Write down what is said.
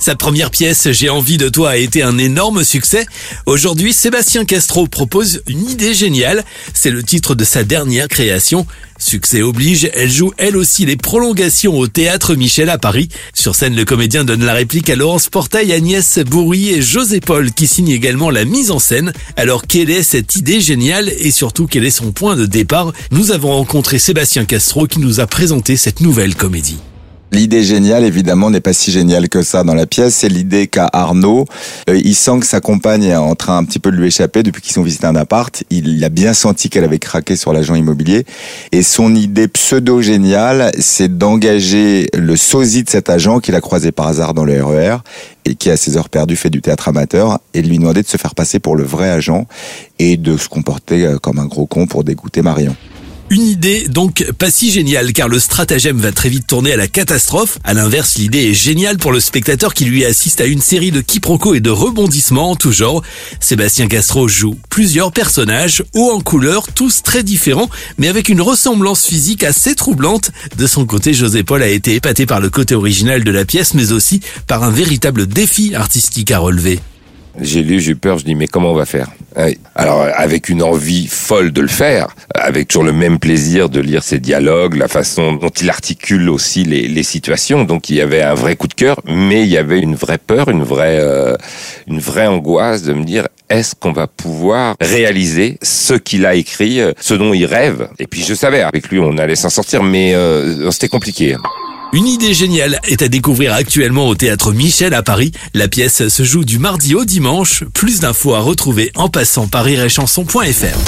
Sa première pièce, J'ai envie de toi, a été un énorme succès. Aujourd'hui, Sébastien Castro propose une idée géniale. C'est le titre de sa dernière création. Succès oblige, elle joue elle aussi les prolongations au théâtre Michel à Paris. Sur scène, le comédien donne la réplique à Laurence Portail, Agnès Bourri et José Paul qui signent également la mise en scène. Alors quelle est cette idée géniale et surtout quel est son point de départ? Nous avons rencontré Sébastien Castro qui nous a présenté cette nouvelle comédie. L'idée géniale, évidemment, n'est pas si géniale que ça dans la pièce. C'est l'idée qu'a Arnaud. Euh, il sent que sa compagne est en train un petit peu de lui échapper depuis qu'ils ont visité un appart. Il a bien senti qu'elle avait craqué sur l'agent immobilier. Et son idée pseudo-géniale, c'est d'engager le sosie de cet agent qu'il a croisé par hasard dans le RER e et qui, à ses heures perdues, fait du théâtre amateur et de lui demander de se faire passer pour le vrai agent et de se comporter euh, comme un gros con pour dégoûter Marion. Une idée donc pas si géniale car le stratagème va très vite tourner à la catastrophe. À l'inverse, l'idée est géniale pour le spectateur qui lui assiste à une série de quiproquos et de rebondissements en tout genre. Sébastien Castro joue plusieurs personnages, hauts en couleur, tous très différents, mais avec une ressemblance physique assez troublante. De son côté, José Paul a été épaté par le côté original de la pièce, mais aussi par un véritable défi artistique à relever. J'ai lu, j'ai eu peur, je dis mais comment on va faire Alors avec une envie folle de le faire, avec toujours le même plaisir de lire ses dialogues, la façon dont il articule aussi les, les situations. Donc il y avait un vrai coup de cœur, mais il y avait une vraie peur, une vraie, euh, une vraie angoisse de me dire est-ce qu'on va pouvoir réaliser ce qu'il a écrit, euh, ce dont il rêve? Et puis je savais avec lui on allait s'en sortir, mais euh, c'était compliqué. Une idée géniale est à découvrir actuellement au théâtre Michel à Paris. La pièce se joue du mardi au dimanche. Plus d'infos à retrouver en passant par iréchanson.fr.